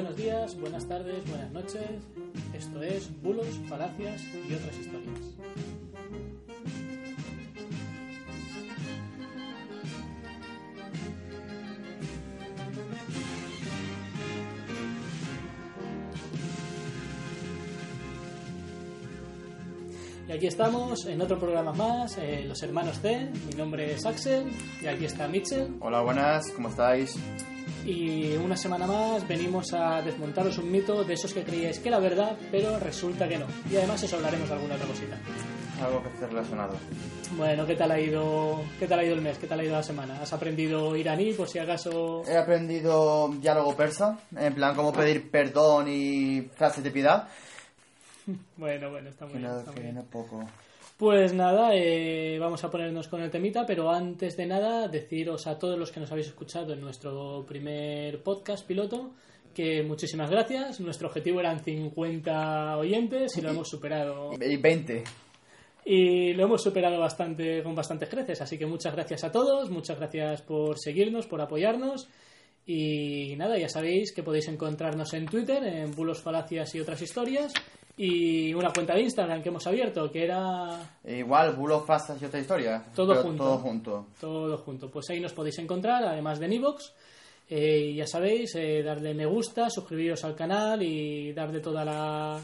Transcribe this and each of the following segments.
Buenos días, buenas tardes, buenas noches. Esto es Bulos, Falacias y otras historias. Y aquí estamos en otro programa más, eh, Los Hermanos C. Mi nombre es Axel y aquí está Mitchell. Hola, buenas, ¿cómo estáis? Y una semana más venimos a desmontaros un mito de esos que creíais que era verdad, pero resulta que no. Y además os hablaremos de alguna otra cosita. Algo que esté relacionado. Bueno, ¿qué tal ha ido, qué tal ha ido el mes? ¿Qué tal ha ido la semana? ¿Has aprendido iraní por si acaso? He aprendido diálogo persa, en plan cómo pedir perdón y frases de piedad. Bueno, bueno, está muy bien. está muy que bien. poco. Pues nada, eh, vamos a ponernos con el temita, pero antes de nada, deciros a todos los que nos habéis escuchado en nuestro primer podcast piloto que muchísimas gracias. Nuestro objetivo eran 50 oyentes y lo hemos superado. Y 20. Y lo hemos superado bastante con bastantes creces, así que muchas gracias a todos, muchas gracias por seguirnos, por apoyarnos. Y nada, ya sabéis que podéis encontrarnos en Twitter, en Bulos, Falacias y otras historias. Y una cuenta de Instagram que hemos abierto, que era Igual, bulos, fastas y otra historia. Todo junto. Todo junto. todo junto. Pues ahí nos podéis encontrar, además de Nivox. y ya sabéis, eh, darle me gusta, suscribiros al canal y darle toda la,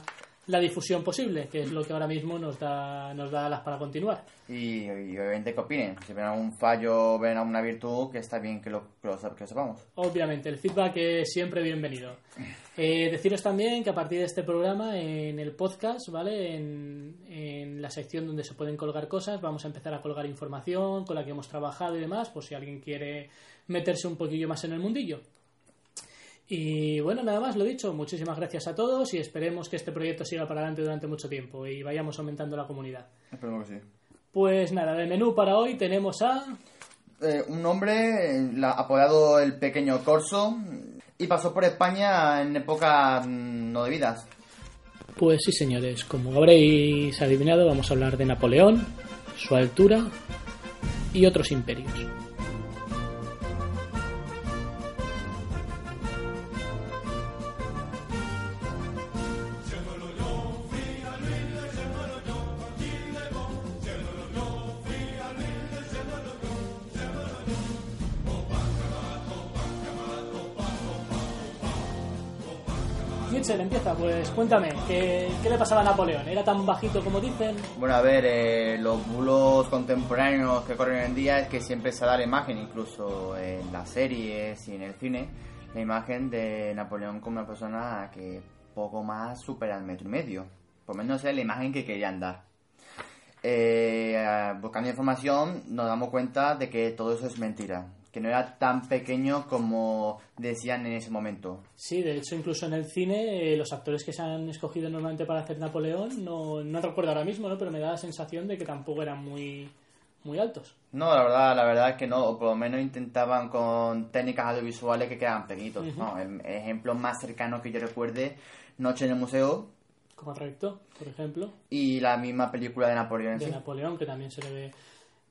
la difusión posible, que es lo que ahora mismo nos da, nos da alas para continuar. Y, y obviamente que opinen. Si ven algún fallo, ven alguna virtud, que está bien que lo, que lo, que lo sepamos. Obviamente, el feedback es siempre bienvenido. Eh, deciros también que a partir de este programa, en el podcast, ¿vale? En, en la sección donde se pueden colgar cosas, vamos a empezar a colgar información con la que hemos trabajado y demás, por si alguien quiere meterse un poquillo más en el mundillo. Y bueno, nada más, lo dicho, muchísimas gracias a todos y esperemos que este proyecto siga para adelante durante mucho tiempo y vayamos aumentando la comunidad. Esperemos que sí. Pues nada, de menú para hoy tenemos a... Eh, un hombre eh, la- apodado el Pequeño Corso y pasó por España en épocas mm, no debidas. Pues sí, señores, como habréis adivinado, vamos a hablar de Napoleón, su altura y otros imperios. Mitchell, empieza, pues cuéntame, ¿qué, le pasaba a Napoleón? ¿Era tan bajito como dicen? Bueno, a ver, eh, los bulos contemporáneos que corren hoy en día es que siempre se da la imagen, incluso en las series y en el cine, la imagen de Napoleón como una persona que poco más supera el metro y medio. Por menos es la imagen que querían dar. Eh, buscando información nos damos cuenta de que todo eso es mentira, que no era tan pequeño como decían en ese momento. Sí, de hecho, incluso en el cine, eh, los actores que se han escogido normalmente para hacer Napoleón, no, no recuerdo ahora mismo, ¿no? pero me da la sensación de que tampoco eran muy, muy altos. No, la verdad, la verdad es que no, o por lo menos intentaban con técnicas audiovisuales que quedaban pequeñitos. ¿no? El ejemplo más cercano que yo recuerde, Noche en el Museo Correcto, por ejemplo, y la misma película de Napoleón de sí. Napoleón, que también se le ve.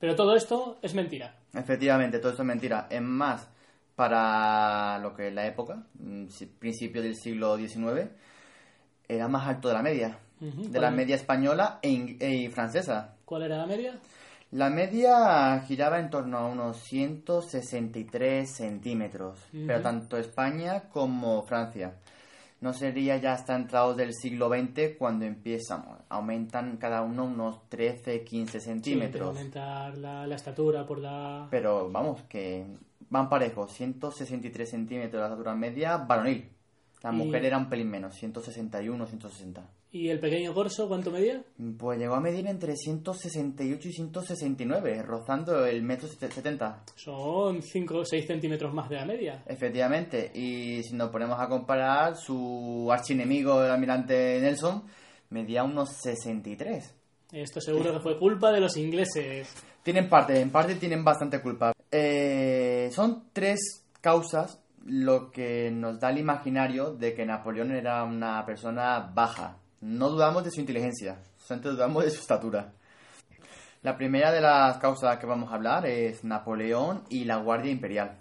Pero todo esto es mentira. Efectivamente, todo esto es mentira. Es más, para lo que es la época, mm, principio del siglo XIX, era más alto de la media. De la ¿cuál- media española e, e francesa. ¿Cuál era la media? La media giraba en torno a unos 163 centímetros, Ujú. pero tanto España como Francia. No sería ya hasta entrados del siglo XX cuando empiezan, aumentan cada uno unos 13, 15 Sí, centímetros. aumentar la, la estatura por la... pero vamos, que van parejos, 163 centímetros de la estatura media varonil. La Y- mujer era un pelín menos, 161, 160. ¿Y el pequeño corso cuánto medía? Pues llegó a medir entre 168 y 169, rozando el metro sete- 70. Son 5 o 6 centímetros más de la media. Efectivamente, y si nos ponemos a comparar, su archienemigo, el almirante Nelson, medía unos 63. Esto seguro que fue culpa de los ingleses. Tienen parte, en parte tienen bastante culpa. Eh, son tres causas lo que nos da el imaginario de que Napoleón era una persona baja. No dudamos de su inteligencia, solamente dudamos de su estatura. La primera de las causas que vamos a hablar es Napoleón y la Guardia Imperial,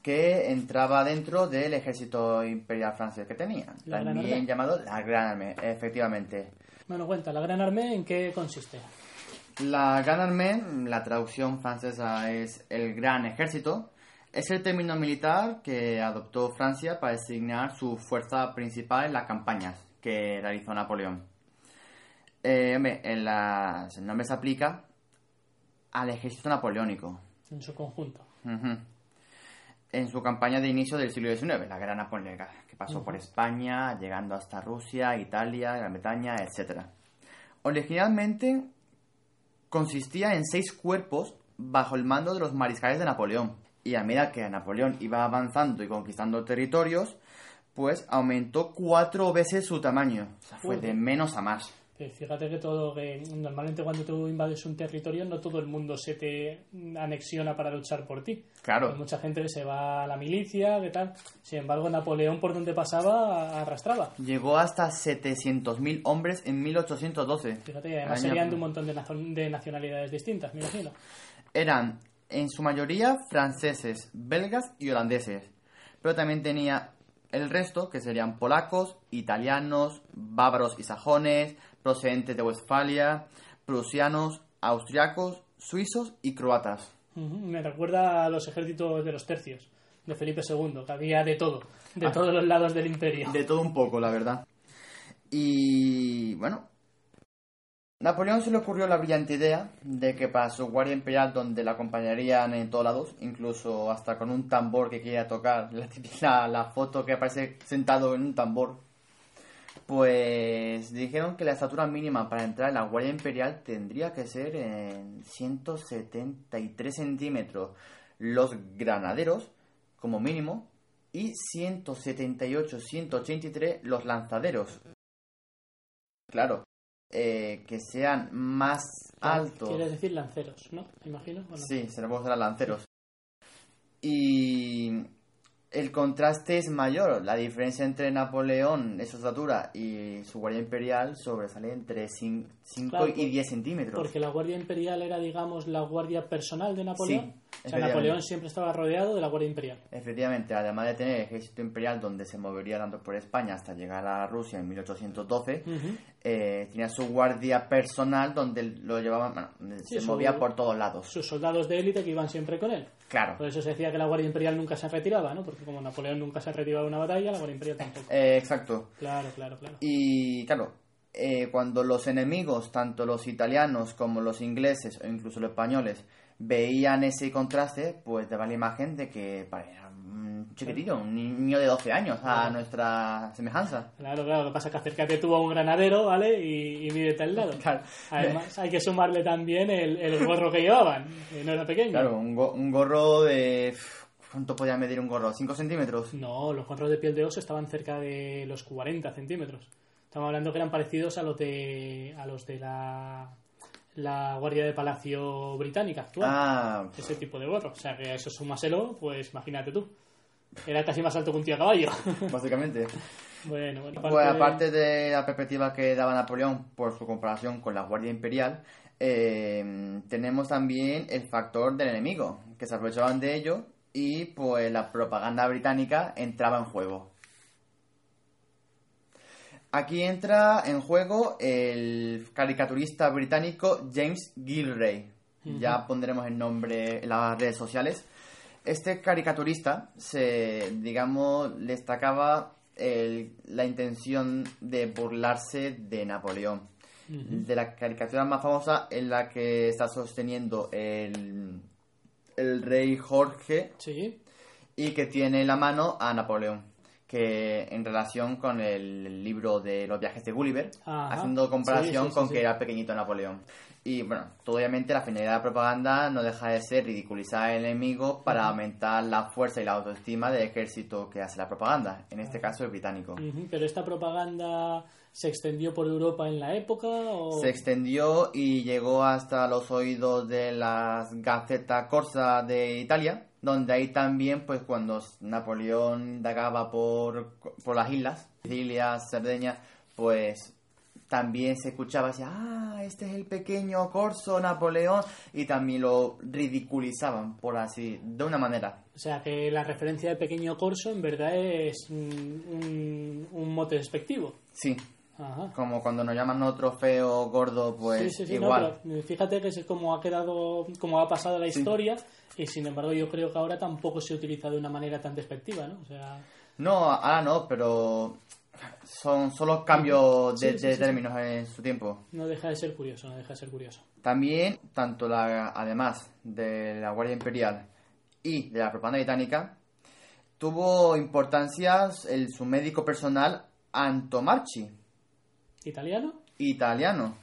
que entraba dentro del ejército imperial francés que tenía, La también llamado la Gran Armée, efectivamente. Bueno, cuenta, ¿la Gran Armée en qué consiste? La Gran Armée, la traducción francesa es el Gran Ejército, es el término militar que adoptó Francia para designar su fuerza principal en las campañas que realizó Napoleón. Eh, hombre, en las- el nombre se aplica al ejército napoleónico. En su conjunto. Ujú. En su campaña de inicio del siglo XIX, la Gran Napoleónica, que pasó por España, llegando hasta Rusia, Italia, Gran Bretaña, etc. Originalmente consistía en seis cuerpos bajo el mando de los mariscales de Napoleón. Y a medida que Napoleón iba avanzando y conquistando territorios, pues aumentó cuatro veces su tamaño. O sea, fue de menos a más. Fíjate que todo, que normalmente cuando tú invades un territorio no todo el mundo se te anexiona para luchar por ti. Claro. Hay mucha gente que se va a la milicia, que tal. Sin embargo, Napoleón por donde pasaba arrastraba. Llegó hasta 700.000 hombres en 1812. Fíjate, y además serían de un montón de, de nacionalidades distintas, me imagino. eran en su mayoría franceses, belgas y holandeses. Pero también tenía el resto, que serían polacos, italianos, bávaros y sajones, procedentes de Westfalia, prusianos, austriacos, suizos y croatas. Me recuerda a los ejércitos de los tercios, de Felipe II, que había de todo, de Ah. todos los lados del imperio. De todo un poco, la verdad. Y bueno, Napoleón se le ocurrió la brillante idea de que para su guardia imperial, donde la acompañarían en todos lados, incluso hasta con un tambor que quería tocar, la, la foto que aparece sentado en un tambor, pues dijeron que la estatura mínima para entrar en la guardia imperial tendría que ser en 173 centímetros los granaderos, como mínimo, y 178-183 los lanzaderos. Claro, eh, que sean más altos. Quieres decir lanceros, ¿no? Imagino. ¿o no? Sí, se le puede usar a lanceros. Y el contraste es mayor. La diferencia entre Napoleón, esa estatura, y su guardia imperial sobresale entre 5 Claro, y por- 10 centímetros. Porque la Guardia Imperial era, digamos, la guardia personal de Napoleón. Sí, o sea. Napoleón siempre estaba rodeado de la Guardia Imperial. Efectivamente, además de tener el ejército imperial donde se movería tanto por España hasta llegar a Rusia en 1812, Ujú. eh, tenía su guardia personal donde lo llevaban, bueno, Sí, se su- movía por todos lados. Sus soldados de élite que iban siempre con él. Claro. Por eso se decía que la Guardia Imperial nunca se retiraba, ¿no? Porque como Napoleón nunca se retiraba de una batalla, la Guardia Imperial tampoco. Eh, exacto. Claro, claro, claro. Y claro, eh, cuando los enemigos, tanto los italianos como los ingleses o incluso los españoles, veían ese contraste, pues daba la imagen de que pa, era un chiquitillo, un niño de 12 años a nuestra semejanza. Claro, claro, lo que pasa es que acércate tú a un granadero, ¿vale? Y, y mídete al lado. Claro. Además, hay que sumarle también el, el gorro que llevaban, que no era pequeño. Claro, un, go- un gorro de... ¿Cuánto podía medir un gorro? ¿5 centímetros? No, los gorros de piel de oso estaban cerca de los 40 centímetros. Estamos hablando que eran parecidos a los de, a los de la, la Guardia de Palacio Británica actual. Ah, Ese tipo de gorro. O sea, que a eso súmaselo, pues imagínate tú. Era casi más alto que un tío a caballo. básicamente. bueno, bueno. Pues aparte de la perspectiva que daba Napoleón por su comparación con la Guardia Imperial, eh, tenemos también el factor del enemigo, que se aprovechaban de ello y pues la propaganda británica entraba en juego. Aquí entra en juego el caricaturista británico James Gilray. Ya pondremos el nombre en las redes sociales. Este caricaturista se, digamos, destacaba el- la intención de burlarse de Napoleón. De la caricatura más famosa en la que está sosteniendo el, el rey Jorge Sí, y que tiene en la mano a Napoleón, que en relación con el libro de los viajes de Gulliver, Ajá. haciendo comparación Sí, sí, sí, con que era pequeñito Napoleón. Y bueno, obviamente la finalidad de la propaganda no deja de ser ridiculizar al enemigo para aumentar la fuerza y la autoestima del ejército que hace la propaganda, en este caso el británico. Ujú, Pero esta propaganda se extendió por Europa en la época o Se extendió y llegó hasta los oídos de las Gazzetta Corsa de Italia, donde ahí también, pues cuando Napoleón indagaba por, por las islas, Sicilia, Cerdeña, pues también se escuchaba así, ah, este es el pequeño corso Napoleón, y también lo ridiculizaban, por así, de una manera. O sea, que la referencia de pequeño corso en verdad es un, un, un mote despectivo. Sí, Ajá. como cuando nos llaman otro feo gordo, pues sí, sí, sí, igual. fíjate que es como ha quedado, como ha pasado la historia y sin embargo yo creo que ahora tampoco se utiliza de una manera tan despectiva, ¿no? O sea, No, ahora no, pero son solo cambios de, Sí, sí, de sí, sí. términos en su tiempo. no deja de ser curioso, no deja de ser curioso. También, tanto la, además de la Guardia Imperial y de la propaganda británica, tuvo importancia el, su médico personal Antomarchi, ¿Italiano? italiano.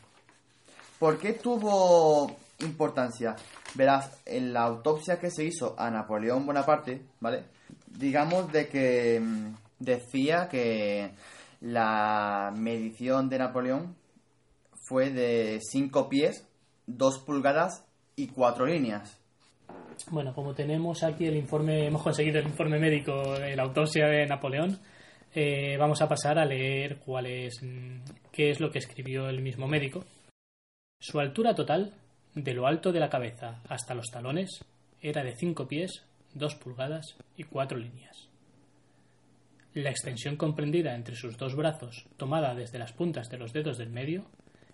¿Por qué tuvo importancia? Verás, en la autopsia que se hizo a Napoleón Bonaparte, ¿vale? Digamos de que mm, decía que la medición de Napoleón fue de 5 pies, 2 pulgadas y 4 líneas. Bueno, como tenemos aquí el informe, hemos conseguido el informe médico de la autopsia de Napoleón, eh, vamos a pasar a leer cuál es, mm, qué es lo que escribió el mismo médico. Su altura total, de lo alto de la cabeza hasta los talones, era de 5 pies, 2 pulgadas y 4 líneas. La extensión comprendida entre sus dos brazos, tomada desde las puntas de los dedos del medio,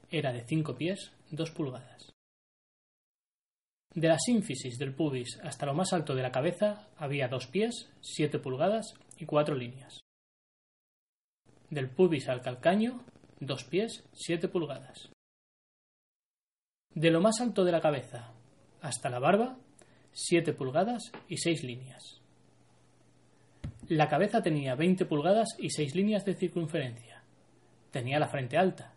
era de 5 pies, 2 pulgadas. De la sínfisis del pubis hasta lo más alto de la cabeza había dos pies, siete pulgadas y cuatro líneas. Del pubis al calcaño, dos pies, siete pulgadas. De lo más alto de la cabeza hasta la barba, siete pulgadas y seis líneas. La cabeza tenía 20 pulgadas y seis líneas de circunferencia. Tenía la frente alta,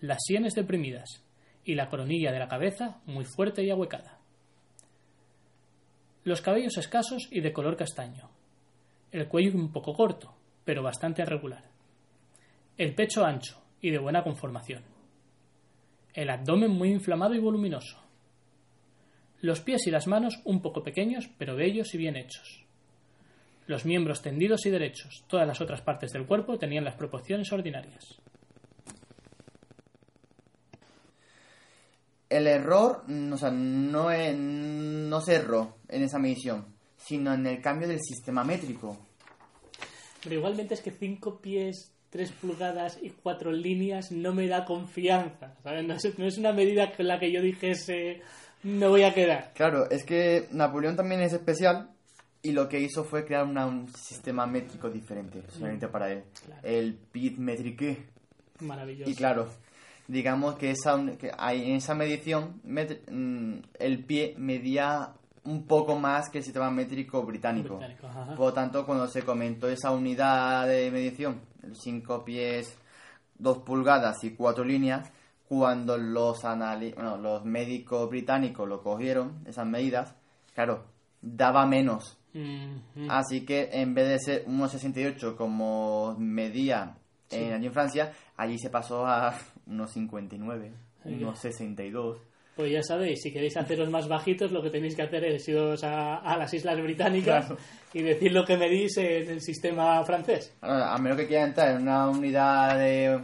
las sienes deprimidas y la coronilla de la cabeza muy fuerte y ahuecada. Los cabellos escasos y de color castaño. El cuello un poco corto, pero bastante irregular. El pecho ancho y de buena conformación. El abdomen muy inflamado y voluminoso. Los pies y las manos un poco pequeños, pero bellos y bien hechos. Los miembros tendidos y derechos. Todas las otras partes del cuerpo tenían las proporciones ordinarias. El error, o sea, no, es- no se erró en esa medición, sino en el cambio del sistema métrico. Pero igualmente es que 5 pies, 3 pulgadas y 4 líneas no me da confianza. ¿sabes? No, es, no es una medida con la que yo dijese me voy a quedar. Claro, es que Napoleón también es especial y lo que hizo fue crear una- un sistema métrico diferente, solamente para él. Claro. El pit métrique. Maravilloso. Y claro, digamos que, esa, que hay- en esa medición met- mm, el pie medía un poco más que el sistema métrico británico. Por lo tanto, cuando se comentó esa unidad de medición, 5 pies, 2 pulgadas y 4 líneas, cuando los, anali- bueno, los médicos británicos lo cogieron, esas medidas, claro, daba menos. Así que en vez de ser 1,68 como medía en, allí en Francia, allí se pasó a 1,59, Ay, 1,62. Pues ya sabéis, si queréis haceros más bajitos, lo que tenéis que hacer es iros a, a las Islas Británicas Claro. y decir lo que medís en el sistema francés. A menos que quieran entrar en una unidad de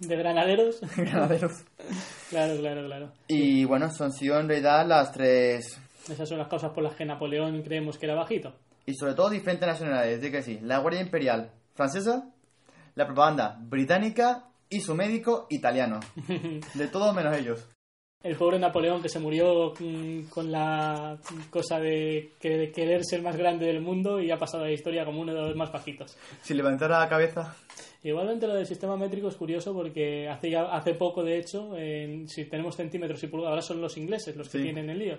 De granaderos. granaderos. claro, claro, claro. Y bueno, son sido en realidad las tres Esas son las causas por las que Napoleón creemos que era bajito. y sobre todo diferentes nacionalidades, de que sí, la Guardia Imperial francesa, la propaganda británica y su médico italiano. De todo menos ellos. El pobre Napoleón que se murió mm, con la cosa de, que- de querer ser más grande del mundo y ha pasado a la historia como uno de los más bajitos. Si levantara la cabeza. Igualmente lo del sistema métrico es curioso porque hace hace poco, de hecho, en- si tenemos centímetros y pulgadas, ahora son los ingleses los que Sí. tienen el lío.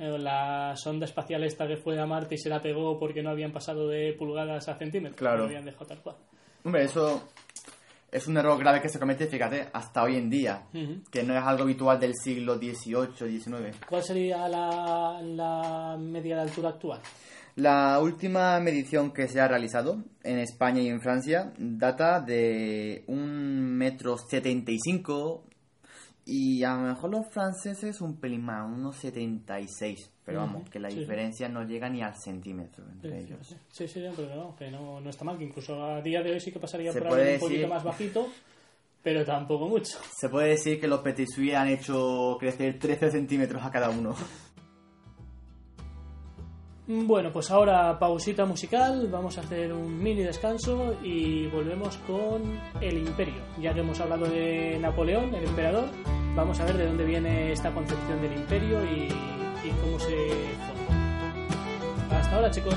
Eh, La sonda espacial esta que fue a Marte y se la pegó porque no habían pasado de pulgadas a centímetros. Claro. Lo habían dejado tal cual. Hombre, eso es un error grave que se comete, fíjate, hasta hoy en día. Ujú. Que no es algo habitual del siglo XVIII, XIX. ¿Cuál sería la, la media de altura actual? La última medición que se ha realizado en España y en Francia data de un metro setenta y cinco y a lo mejor los franceses un pelín más, unos 76. Pero vamos, Ujú, que la sí, sí. diferencia no llega ni al centímetro entre ellos. Sí, sí, pero no, que no, no está mal, que incluso a día de hoy sí que pasaría por ahí un poquito más bajito, pero tampoco mucho. Se puede decir que los Petit Suisse han hecho crecer 13 centímetros a cada uno. Bueno, pues ahora pausita musical, vamos a hacer un mini descanso y volvemos con el imperio. Ya que hemos hablado de Napoleón, el emperador, vamos a ver de dónde viene esta concepción del imperio y, cómo se forma. Hasta ahora, chicos.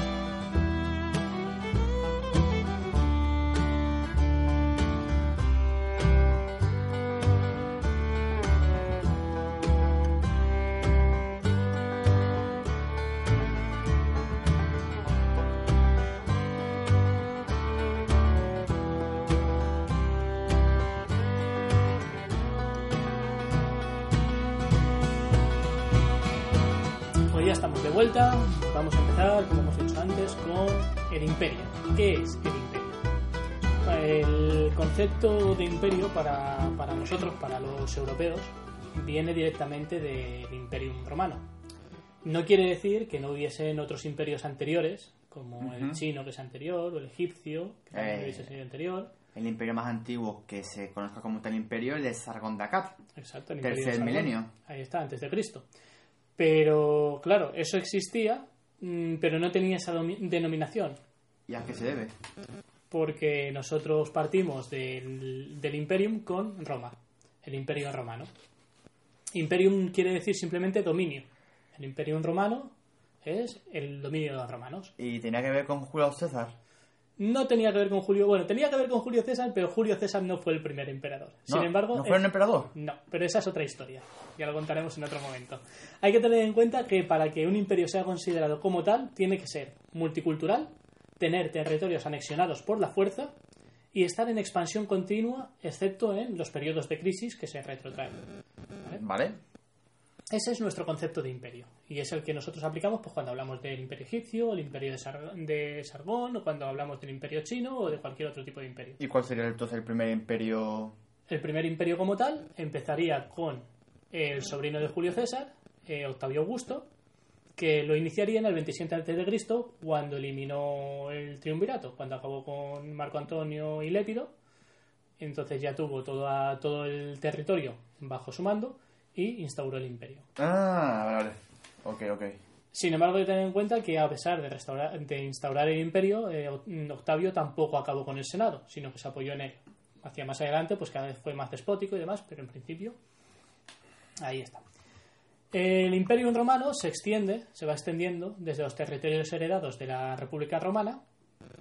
¿Qué es el imperio? El concepto de imperio para, para nosotros, para los europeos, viene directamente del Imperium Romano. No quiere decir que no hubiesen otros imperios anteriores, como el chino que es anterior, o el egipcio, que también Eh. hubiese sido anterior. El imperio más antiguo que se conozca como tal imperio es el de Sargon de Akkad. Exacto, el Imperio Tercer milenio. Ahí está, antes de Cristo. Pero, claro, eso existía, mm, pero no tenía esa denominación, ¿Y a qué se debe? porque nosotros partimos del, del Imperium con Roma, el Imperio romano. Imperium quiere decir simplemente dominio. El Imperium romano es el dominio de los romanos. ¿Y tenía que ver con Julio César? No tenía que ver con Julio, bueno, tenía que ver con Julio César, pero Julio César no fue el primer emperador. Sin embargo, ¿No fue un emperador? No, pero esa es otra historia. Ya lo contaremos en otro momento. Hay que tener en cuenta que para que un imperio sea considerado como tal, tiene que ser multicultural, tener territorios anexionados por la fuerza y estar en expansión continua, excepto en los periodos de crisis que se retrotraen. ¿vale? Vale. Ese es nuestro concepto de imperio. Y es el que nosotros aplicamos pues, cuando hablamos del imperio egipcio, el imperio de, Sar- de Sargón, o cuando hablamos del imperio chino o de cualquier otro tipo de imperio. ¿Y cuál sería entonces el primer imperio? El primer imperio como tal empezaría con el sobrino de Julio César, eh, Octavio Augusto, que lo iniciaría en el 27 a.C. cuando eliminó el triunvirato, cuando acabó con Marco Antonio y Lépido. Entonces ya tuvo toda- todo el territorio bajo su mando y instauró el imperio. Ah, vale, vale. Ok, ok. Sin embargo, hay que tener en cuenta que a pesar de, restaurar- de instaurar el imperio, eh, Octavio tampoco acabó con el Senado, sino que se apoyó en él. Hacia más adelante, pues cada vez fue más despótico y demás, pero en principio, ahí está. El imperio romano se extiende, se va extendiendo desde los territorios heredados de la República Romana,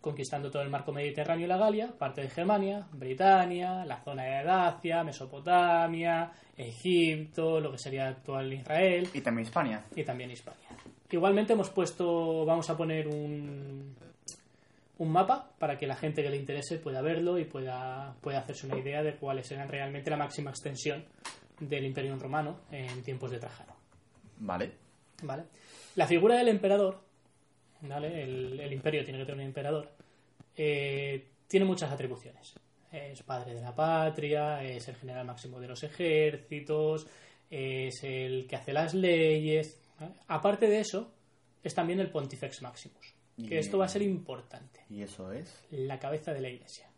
conquistando todo el marco mediterráneo y la Galia, parte de Germania, Britania, la zona de Dacia, Mesopotamia, Egipto, lo que sería actual Israel, Y también España. y también Hispania. Igualmente hemos puesto, vamos a poner un, un mapa para que la gente que le interese pueda verlo y pueda, pueda hacerse una idea de cuáles eran realmente la máxima extensión del Imperio Romano en tiempos de Trajano. Vale. ¿vale? La figura del emperador, ¿vale? el, el imperio tiene que tener un emperador, eh, tiene muchas atribuciones. Es padre de la patria, es el general máximo de los ejércitos, es el que hace las leyes. ¿vale? Aparte de eso, es también el Pontifex Maximus, que Y- esto va a ser importante, ¿Y eso es? la cabeza de la iglesia.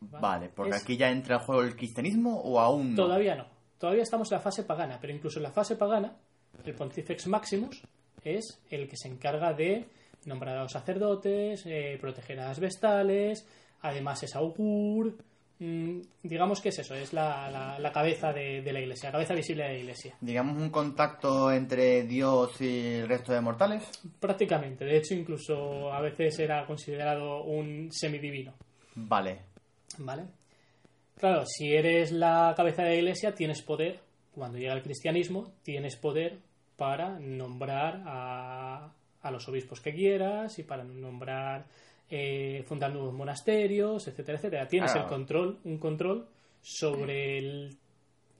Vale, porque Es- aquí ya entra en juego el cristianismo o aún no. Todavía no. Todavía estamos en la fase pagana, pero incluso en la fase pagana, el Pontifex Maximus es el que se encarga de nombrar a los sacerdotes, eh, proteger a las vestales, además es augur, mm, digamos que es eso, es la, la- la cabeza de, de la iglesia, la cabeza visible de la iglesia. Digamos un contacto entre Dios y el resto de mortales. Prácticamente, de hecho incluso a veces era considerado un semidivino. Vale. ¿Vale? Claro, si eres la cabeza de la iglesia, tienes poder, cuando llega el cristianismo, tienes poder para nombrar a, a los obispos que quieras y para nombrar, eh, fundar nuevos monasterios, etcétera, etcétera. Tienes Claro. el control, un control sobre el-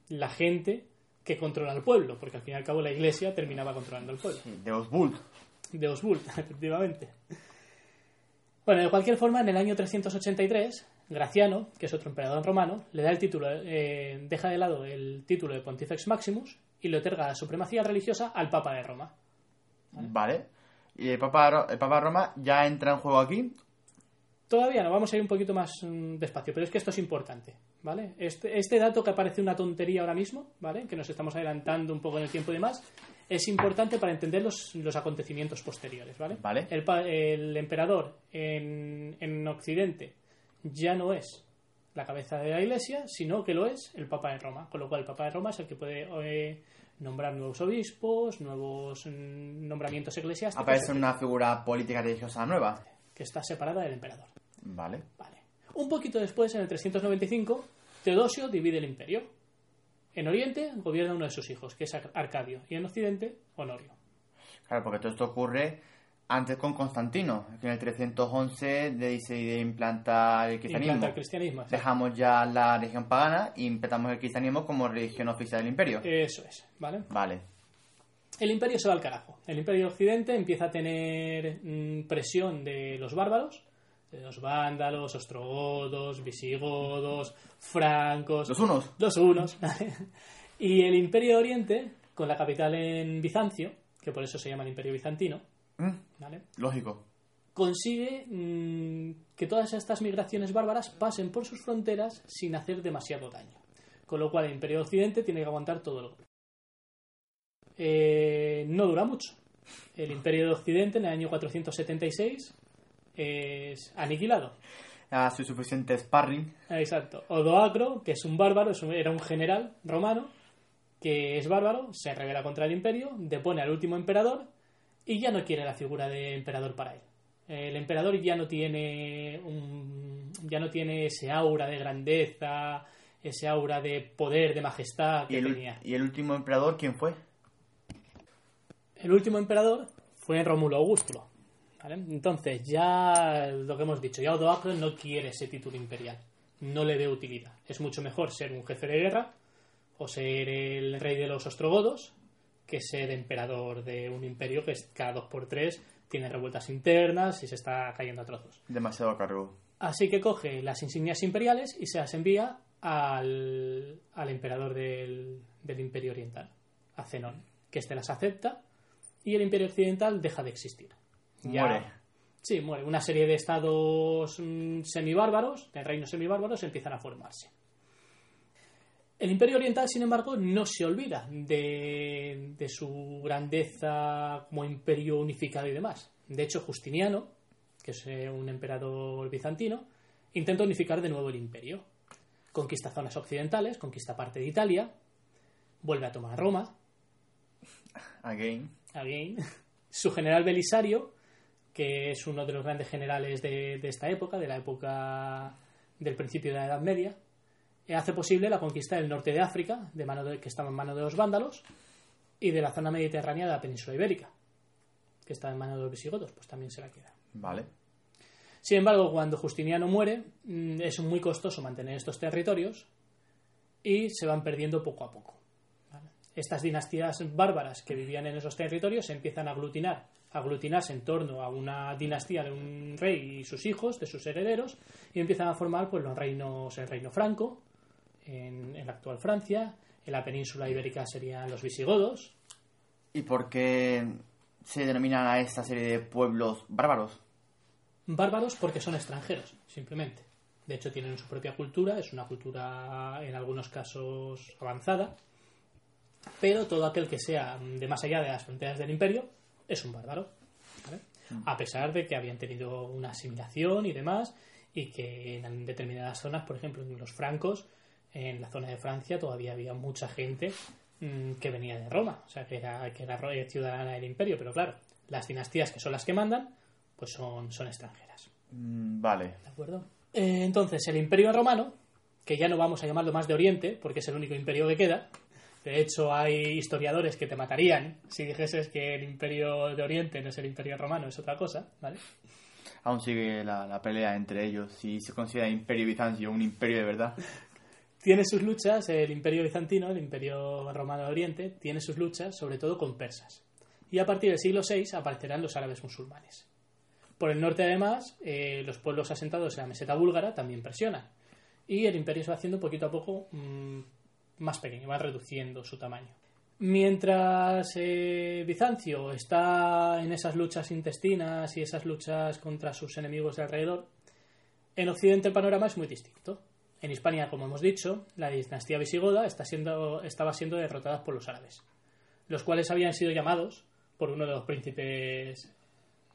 la gente que controla al pueblo, porque al fin y al cabo la iglesia terminaba controlando al pueblo Sí, Deus Vult. de Osbult, efectivamente. Bueno, de cualquier forma, en el año 383, Graciano, que es otro emperador romano, le da el título, eh, deja de lado el título de Pontifex Maximus y le otorga la supremacía religiosa al Papa de Roma. Vale. Y el Papa, el Papa Roma ya entra en juego aquí. Todavía no, vamos a ir un poquito más mm, despacio, pero es que esto es importante, ¿vale? Este, este dato que parece una tontería ahora mismo, ¿vale? Que nos estamos adelantando un poco en el tiempo y demás, es importante para entender los, los acontecimientos posteriores, ¿vale? Vale. El, el emperador en, en Occidente ya no es la cabeza de la Iglesia, sino que lo es el Papa de Roma, con lo cual el Papa de Roma es el que puede eh, nombrar nuevos obispos, nuevos mm, nombramientos eclesiásticos, Aparece etcétera, una figura política religiosa nueva. que está separada del emperador. Vale. Vale. Un poquito después, en el 395, Teodosio divide el imperio. En Oriente gobierna uno de sus hijos, que es Ar- Arcadio, y en Occidente, Honorio. Claro, porque todo esto ocurre antes con Constantino, que en el 311 decide implantar el cristianismo. Implanta el cristianismo. exacto. Dejamos ya la religión pagana y implantamos el cristianismo como religión oficial del imperio. Eso es, ¿vale? Vale. El imperio se va al carajo. El imperio de Occidente empieza a tener mm, presión de los bárbaros, de los vándalos, ostrogodos, visigodos, francos, Los unos. los unos. y el imperio Oriente, con la capital en Bizancio, que por eso se llama el imperio bizantino, Mm, ¿vale? lógico. consigue mm, que todas estas migraciones bárbaras pasen por sus fronteras sin hacer demasiado daño. Con lo cual el Imperio de Occidente tiene que aguantar todo el golpe. Eh, no dura mucho. El Imperio de Occidente en el año 476 es aniquilado. Ha sido suficiente sparring. Exacto. Odoacro, que es un bárbaro, era un general romano, que es bárbaro, se revela contra el imperio, depone al último emperador y ya no quiere la figura de emperador para él. El emperador ya no tiene un- ya no tiene ese aura de grandeza, ese aura de poder, de majestad ¿Y que el, ul- tenía. ¿Y el último emperador quién fue? El último emperador fue Rómulo Augusto. ¿vale? Entonces, ya lo que hemos dicho, ya Odoacro no quiere ese título imperial. No le ve utilidad. Es mucho mejor ser un jefe de guerra o ser el rey de los ostrogodos que ser emperador de un imperio que es cada dos por tres tiene revueltas internas y se está cayendo a trozos. Demasiado cargo. Así que coge las insignias imperiales y se las envía al, al emperador del, del imperio oriental, a Zenón, que éste las acepta y el imperio occidental deja de existir. Ya- Muere. Sí, muere. Una serie de estados mm, semibárbaros, de reinos semibárbaros, empiezan a formarse. El imperio oriental, sin embargo, no se olvida de, de su grandeza como imperio unificado y demás. De hecho, Justiniano, que es eh, un emperador bizantino, intenta unificar de nuevo el imperio. Conquista zonas occidentales, conquista parte de Italia, vuelve a tomar Roma, Again. again. Su general Belisario, que es uno de los grandes generales de, de esta época, de la época del principio de la Edad Media, hace posible la conquista del norte de África, de mano de- que estaba en manos de los vándalos, y de la zona mediterránea de la península ibérica, que estaba en manos de los visigodos, pues también se la queda. Vale. Sin embargo, cuando Justiniano muere, mm, es muy costoso mantener estos territorios y se van perdiendo poco a poco. ¿vale? Estas dinastías bárbaras que vivían en esos territorios se empiezan a aglutinar, a aglutinarse en torno a una dinastía de un rey y sus hijos, de sus herederos, y empiezan a formar pues, los reinos, el reino franco, en, en la actual Francia, en la península ibérica serían los visigodos, ¿Y por qué se denominan a esta serie de pueblos bárbaros? Bárbaros porque son extranjeros, simplemente. De hecho, tienen su propia cultura, es una cultura en algunos casos avanzada, pero todo aquel que sea de más allá de las fronteras del imperio es un bárbaro. ¿vale? A pesar de que habían tenido una asimilación y demás, y que en determinadas zonas, por ejemplo, los francos, en la zona de Francia todavía había mucha gente mm, que venía de Roma, o sea, que era, que era ciudadana del imperio, pero claro, las dinastías que son las que mandan, pues son, son extranjeras. Mm, vale. ¿De acuerdo? Eh, entonces, el imperio romano, que ya no vamos a llamarlo más de Oriente, porque es el único imperio que queda, de hecho, hay historiadores que te matarían si dijeses que el imperio de Oriente no es el imperio romano, es otra cosa, ¿vale? Aún sigue la, la pelea entre ellos, si se considera imperio bizancio un imperio de verdad. Tiene sus luchas, el imperio bizantino, el imperio romano de Oriente, tiene sus luchas sobre todo con persas. Y a partir del siglo VI aparecerán los árabes musulmanes. Por el norte, además, eh, los pueblos asentados en la meseta búlgara también presionan. Y el imperio se va haciendo poquito a poco mm, más pequeño, va reduciendo su tamaño. Mientras eh, Bizancio está en esas luchas intestinas y esas luchas contra sus enemigos de alrededor, en Occidente el panorama es muy distinto. En Hispania, como hemos dicho, la dinastía visigoda está siendo, estaba siendo derrotada por los árabes, los cuales habían sido llamados por uno de los príncipes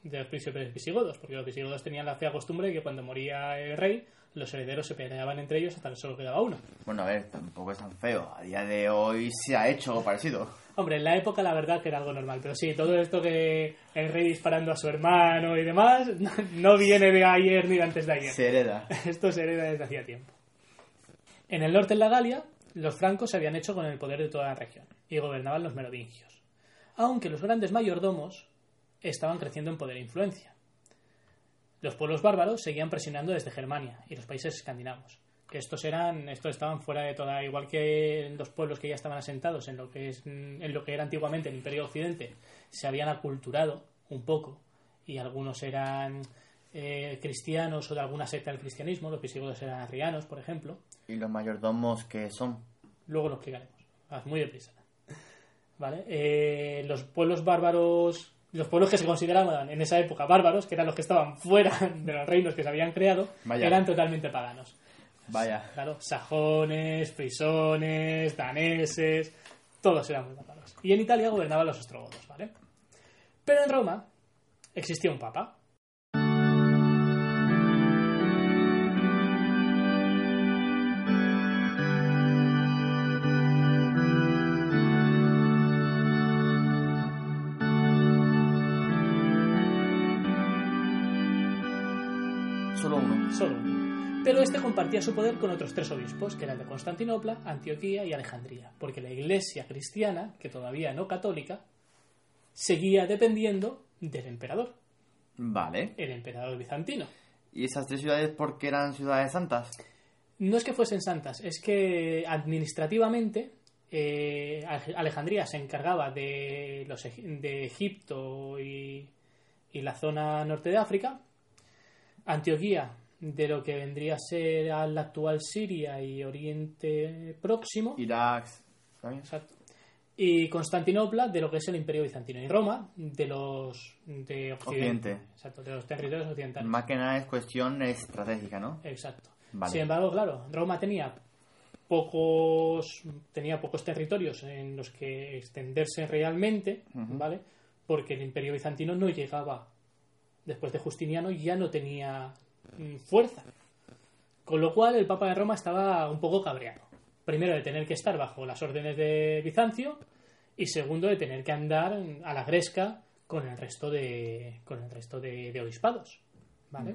de los príncipes visigodos, porque los visigodos tenían la fea costumbre de que cuando moría el rey, los herederos se peleaban entre ellos hasta que solo quedaba uno. Bueno, a ver, tampoco es tan feo. A día de hoy se ha hecho algo parecido. Hombre, en la época la verdad que era algo normal, pero sí, todo esto que el rey disparando a su hermano y demás, no viene de ayer ni de antes de ayer. Se hereda. Esto se hereda desde hacía tiempo. En el norte de la Galia, los francos se habían hecho con el poder de toda la región y gobernaban los merovingios. Aunque los grandes mayordomos estaban creciendo en poder e influencia. Los pueblos bárbaros seguían presionando desde Germania y los países escandinavos. Que estos eran, estos estaban fuera de toda, igual que los pueblos que ya estaban asentados en lo que es, en lo que era antiguamente el Imperio Occidente, se habían aculturado un poco y algunos eran eh, cristianos o de alguna secta del cristianismo, los visigodos eran arrianos, por ejemplo. ¿Y los mayordomos qué son? Luego lo explicaremos. Haz muy deprisa. ¿Vale? Eh, los pueblos bárbaros los pueblos que se consideraban en esa época bárbaros, que eran los que estaban fuera de los reinos que se habían creado, eran totalmente paganos. Vaya. Claro, sajones, frisones, daneses, todos eran muy bárbaros. Y en Italia gobernaban los ostrogodos, ¿vale? Pero en Roma existía un papa, Pero este compartía su poder con otros tres obispos, que eran de Constantinopla, Antioquía y Alejandría, porque la iglesia cristiana, que todavía no católica, seguía dependiendo del emperador. Vale. El emperador bizantino. ¿Y esas tres ciudades por qué eran ciudades santas? No es que fuesen santas, es que administrativamente eh, Alejandría se encargaba de, los, de Egipto y, y la zona norte de África, Antioquía de lo que vendría a ser la actual Siria y Oriente Próximo. Irak. Exacto. Y Constantinopla de lo que es el Imperio Bizantino. Y Roma de los de Occidente. Exacto, de los territorios occidentales. Más que nada es cuestión estratégica, ¿no? Exacto. Sin embargo, claro, Roma tenía pocos tenía pocos territorios en los que extenderse realmente, ¿vale? Porque el Imperio Bizantino no llegaba después de Justiniano ya no tenía fuerza. Con lo cual el Papa de Roma estaba un poco cabreado. Primero de tener que estar bajo las órdenes de Bizancio y segundo de tener que andar a la gresca con el resto de, con el resto de, obispados. ¿vale?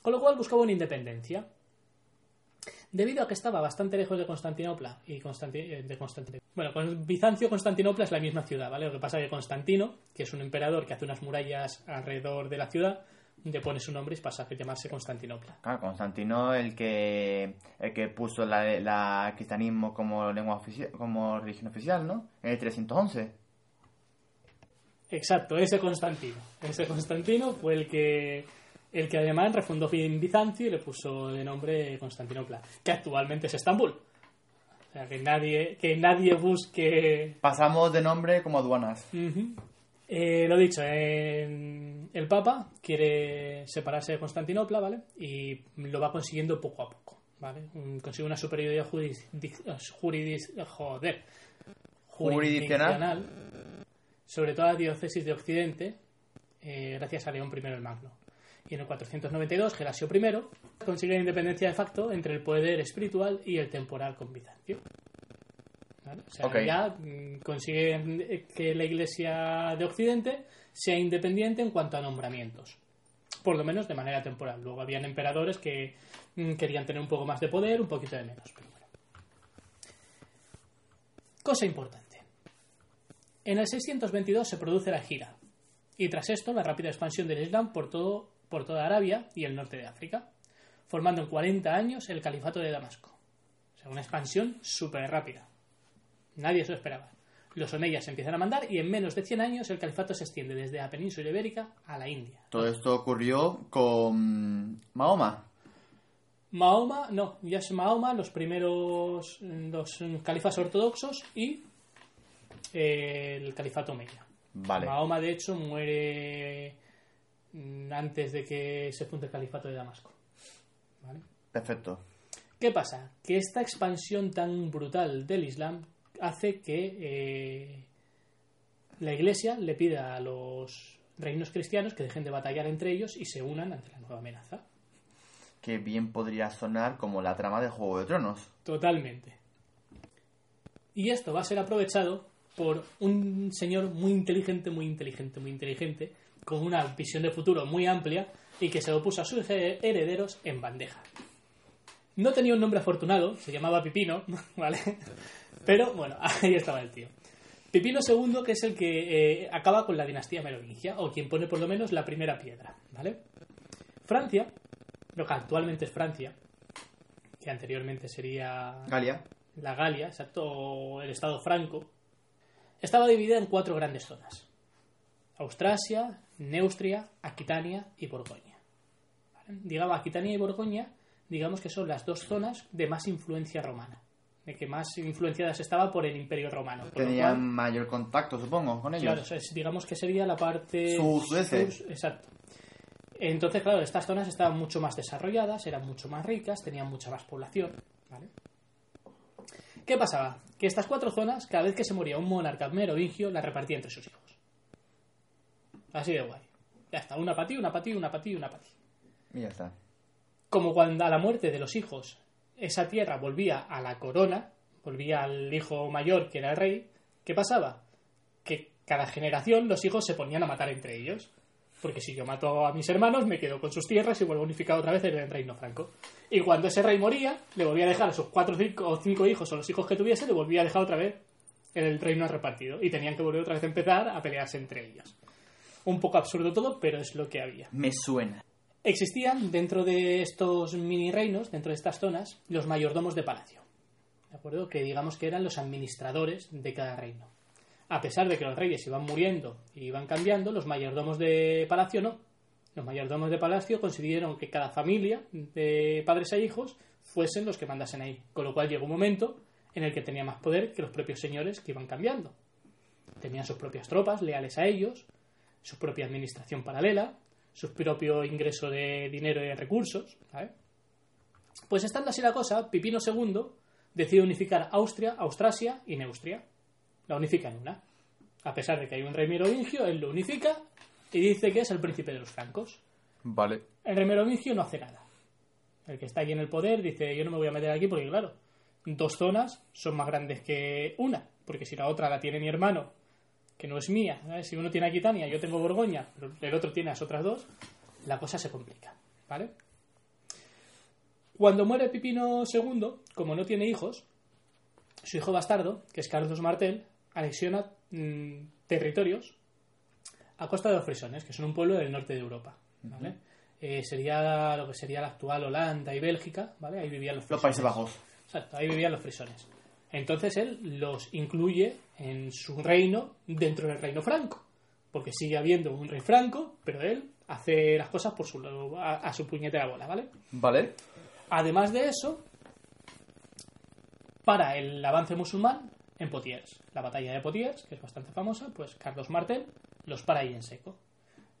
Con lo cual buscaba una independencia. Debido a que estaba bastante lejos de Constantinopla y eh, de Constantinopla. Bueno, con Bizancio Constantinopla es la misma ciudad, ¿vale? Lo que pasa es que Constantino, que es un emperador que hace unas murallas alrededor de la ciudad, le pone su nombre y pasa a llamarse Constantinopla. Claro, Constantino el que el que puso la, la cristianismo como lengua oficial, como religión oficial, ¿no? En el 311. Exacto, ese Constantino. Ese Constantino fue el que el que además refundó Bizancio y le puso de nombre Constantinopla, que actualmente es Estambul. O sea, que nadie, que nadie busque... Pasamos de nombre como aduanas. Eh, lo dicho, el Papa quiere separarse de Constantinopla, ¿vale? Y lo va consiguiendo poco a poco, ¿vale? Consigue una superioridad jurisdiccional sobre todo la diócesis de Occidente, eh, gracias a León I el Magno. Y en el 492, Gelasio I consigue la independencia de facto entre el poder espiritual y el temporal con Bizancio. O sea, ya mm, consigue que la Iglesia de Occidente sea independiente en cuanto a nombramientos. Por lo menos de manera temporal. Luego habían emperadores que mm, querían tener un poco más de poder, un poquito de menos. Pero bueno. Cosa importante. En el 622 se produce la gira, y tras esto la rápida expansión del Islam por, todo, por toda Arabia y el norte de África, formando en 40 años el califato de Damasco. O sea, una expansión súper rápida. Nadie se lo esperaba. Los omeyas empiezan a mandar y en menos de 100 años el califato se extiende desde la península ibérica a la India. Todo esto ocurrió con Mahoma. Mahoma, no, ya es Mahoma, los primeros los califas ortodoxos y eh, el califato omeya. Vale. Mahoma, de hecho, muere mm, antes de que se funde el califato de Damasco. ¿Vale? Perfecto. ¿Qué pasa? Que esta expansión tan brutal del Islam hace que eh, la Iglesia le pida a los reinos cristianos que dejen de batallar entre ellos y se unan ante la nueva amenaza. Que bien podría sonar como la trama de Juego de Tronos. Totalmente. Y esto va a ser aprovechado por un señor muy inteligente, muy inteligente, muy inteligente, con una visión de futuro muy amplia y que se opuso a sus he- herederos en bandeja. No tenía un nombre afortunado, se llamaba Pipino, ¿vale? Pero bueno, ahí estaba el tío. Pipino II, que es el que eh, acaba con la dinastía merovingia, o quien pone por lo menos la primera piedra, ¿vale? Francia, lo que actualmente es Francia, que anteriormente sería Galia. la Galia, exacto, o el Estado franco, estaba dividida en cuatro grandes zonas. Austrasia, Neustria, Aquitania y Borgoña. ¿Vale? Digamos, Aquitania y Borgoña, digamos que son las dos zonas de más influencia romana, de que más influenciadas estaba por el Imperio Romano. Tenían cual- mayor contacto, supongo, con ellos. Claro, o sea, es- digamos que sería la parte... Sudeste. sur- exacto. Entonces, claro, estas zonas estaban mucho más desarrolladas, eran mucho más ricas, tenían mucha más población. ¿vale? ¿Qué pasaba? Que estas cuatro zonas, cada vez que se moría un monarca merovingio, las repartía entre sus hijos. Así de guay. Ya está, una para ti, una para ti, una para ti, una para ti. Y ya está. Como cuando a la muerte de los hijos esa tierra volvía a la corona, volvía al hijo mayor que era el rey, ¿qué pasaba? Que cada generación los hijos se ponían a matar entre ellos. Porque si yo mato a mis hermanos, me quedo con sus tierras y vuelvo a unificar otra vez el reino franco. Y cuando ese rey moría, le volvía a dejar a sus cuatro o cinco hijos o los hijos que tuviese, le volvía a dejar otra vez el reino repartido. Y tenían que volver otra vez a empezar a pelearse entre ellos. Un poco absurdo todo, pero es lo que había. Me suena. Existían dentro de estos mini reinos, dentro de estas zonas, los mayordomos de palacio. ¿De acuerdo? Que digamos que eran los administradores de cada reino. A pesar de que los reyes iban muriendo y iban cambiando, los mayordomos de palacio no. Los mayordomos de palacio consiguieron que cada familia de padres e hijos fuesen los que mandasen ahí. Con lo cual llegó un momento en el que tenía más poder que los propios señores que iban cambiando. Tenían sus propias tropas leales a ellos, su propia administración paralela, su propio ingreso de dinero y de recursos. ¿sabes? Pues estando así la cosa, Pipino II decide unificar Austria, Austrasia y Neustria. La unifica en una. A pesar de que hay un rey merovingio, él lo unifica y dice que es el príncipe de los francos. Vale. El rey merovingio no hace nada. El que está aquí en el poder dice, yo no me voy a meter aquí porque, claro, dos zonas son más grandes que una. Porque si la otra la tiene mi hermano, que no es mía, si uno tiene Aquitania, yo tengo Borgoña, pero el otro tiene las otras dos, la cosa se complica, ¿vale? Cuando muere Pipino II, como no tiene hijos, su hijo bastardo, que es Carlos Martel, anexiona mm, territorios a costa de los frisones, que son un pueblo del norte de Europa, ¿vale? Eh, sería lo que sería la actual Holanda y Bélgica, ¿vale? Ahí vivían los Los frisones. Países Bajos. Exacto, ahí vivían los frisones. Entonces él los incluye en su reino dentro del reino franco. Porque sigue habiendo un rey franco, pero él hace las cosas por su, a, a su puñetera bola, ¿vale? Vale. Además de eso, para el avance musulmán en Potiers, la batalla de Potiers, que es bastante famosa, pues Carlos Martel los para ahí en seco.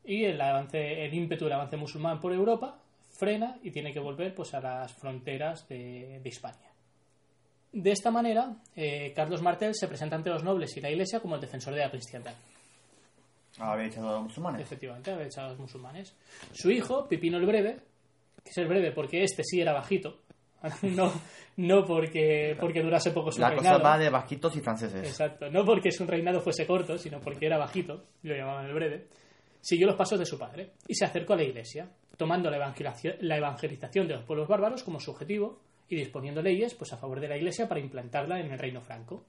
Y el avance, el ímpetu del avance musulmán por Europa frena y tiene que volver pues a las fronteras de, de Hispania. De esta manera, eh, Carlos Martel se presenta ante los nobles y la iglesia como el defensor de la cristiandad. Había echado a los musulmanes. Efectivamente, había echado a los musulmanes. Su hijo, Pipino el Breve, que es el breve porque este sí era bajito, no, no porque, porque durase poco su La reinado. cosa va de vasquitos y franceses. Exacto, no porque su reinado fuese corto, sino porque era bajito, lo llamaban el breve, siguió los pasos de su padre y se acercó a la iglesia, tomando la evangelización de los pueblos bárbaros como su objetivo y disponiendo leyes pues, a favor de la iglesia para implantarla en el reino franco.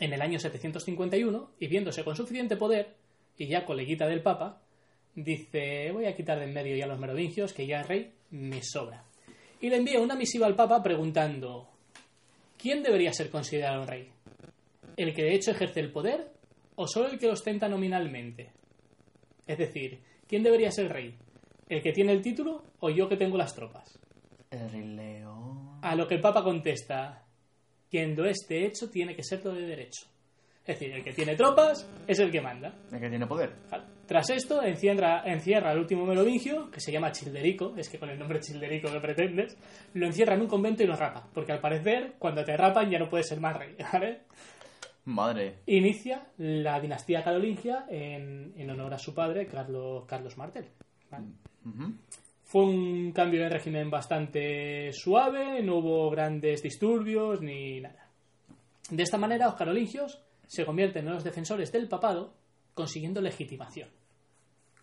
En el año 751, y viéndose con suficiente poder, y ya coleguita del Papa, dice, voy a quitar de en medio ya los merovingios, que ya el rey me sobra. Y le envía una misiva al Papa preguntando, ¿quién debería ser considerado rey? ¿El que de hecho ejerce el poder o solo el que lo ostenta nominalmente? Es decir, ¿quién debería ser rey? ¿El que tiene el título o yo que tengo las tropas? El Rey León. A lo que el Papa contesta, quien lo esté hecho tiene que serlo de derecho. Es decir, el que tiene tropas es el que manda. El que tiene poder. Tras esto, encierra, encierra al último merovingio, que se llama Childerico, es que con el nombre Childerico que pretendes, lo encierra en un convento y lo rapa, porque al parecer, cuando te rapan ya no puedes ser más rey, ¿vale? Madre. Inicia la dinastía carolingia en, en honor a su padre, Carlos, Carlos Martel. ¿vale? Ujú. Fue un cambio de régimen bastante suave, no hubo grandes disturbios ni nada. De esta manera, los carolingios se convierten en los defensores del papado, consiguiendo legitimación.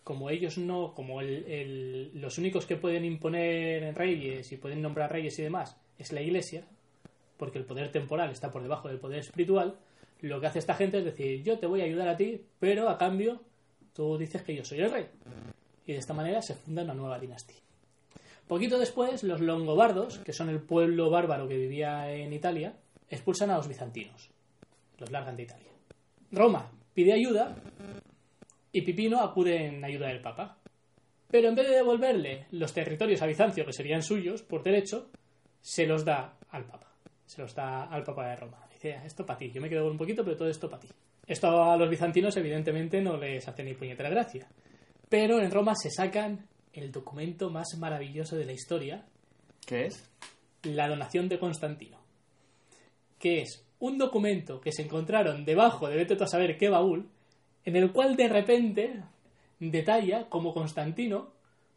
Como ellos no, como el- los únicos que pueden imponer reyes y pueden nombrar reyes y demás es la iglesia, porque el poder temporal está por debajo del poder espiritual, lo que hace esta gente es decir, yo te voy a ayudar a ti, pero a cambio tú dices que yo soy el rey. Y de esta manera se funda una nueva dinastía. Poquito después, los longobardos, que son el pueblo bárbaro que vivía en Italia, expulsan a los bizantinos. Los largan de Italia. Roma pide ayuda y Pipino acude en ayuda del Papa. Pero en vez de devolverle los territorios a Bizancio, que serían suyos por derecho, se los da al Papa. Se los da al Papa de Roma. Dice, "Ah, esto para ti. Yo me quedo con un poquito, pero todo esto para ti. Esto a los bizantinos, evidentemente, no les hace ni puñetera gracia. Pero en Roma se sacan el documento más maravilloso de la historia, ¿Qué es? la donación de Constantino, que es un documento que se encontraron debajo de vete a saber qué baúl, en el cual de repente detalla cómo Constantino,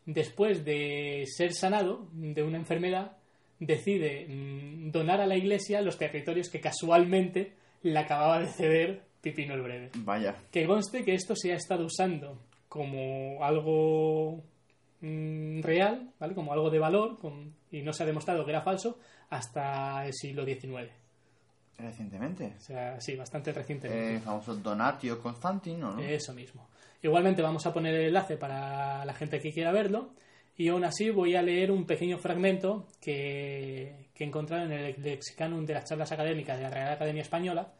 después de ser sanado de una enfermedad, decide mm, donar a la iglesia los territorios que casualmente le acababa de ceder Pipino el Breve. Vaya. Que conste que esto se ha estado usando como algo mm, real, ¿vale? Como algo de valor, con- y no se ha demostrado que era falso hasta el siglo XIX. Recientemente. O sea, sí, bastante recientemente. El famoso Donatio Constantino, ¿no? Eso mismo. Igualmente vamos a poner el enlace para la gente que quiera verlo. Y aún así voy a leer un pequeño fragmento que, que he encontrado en el Lexicanum de las charlas académicas de la Real Academia Española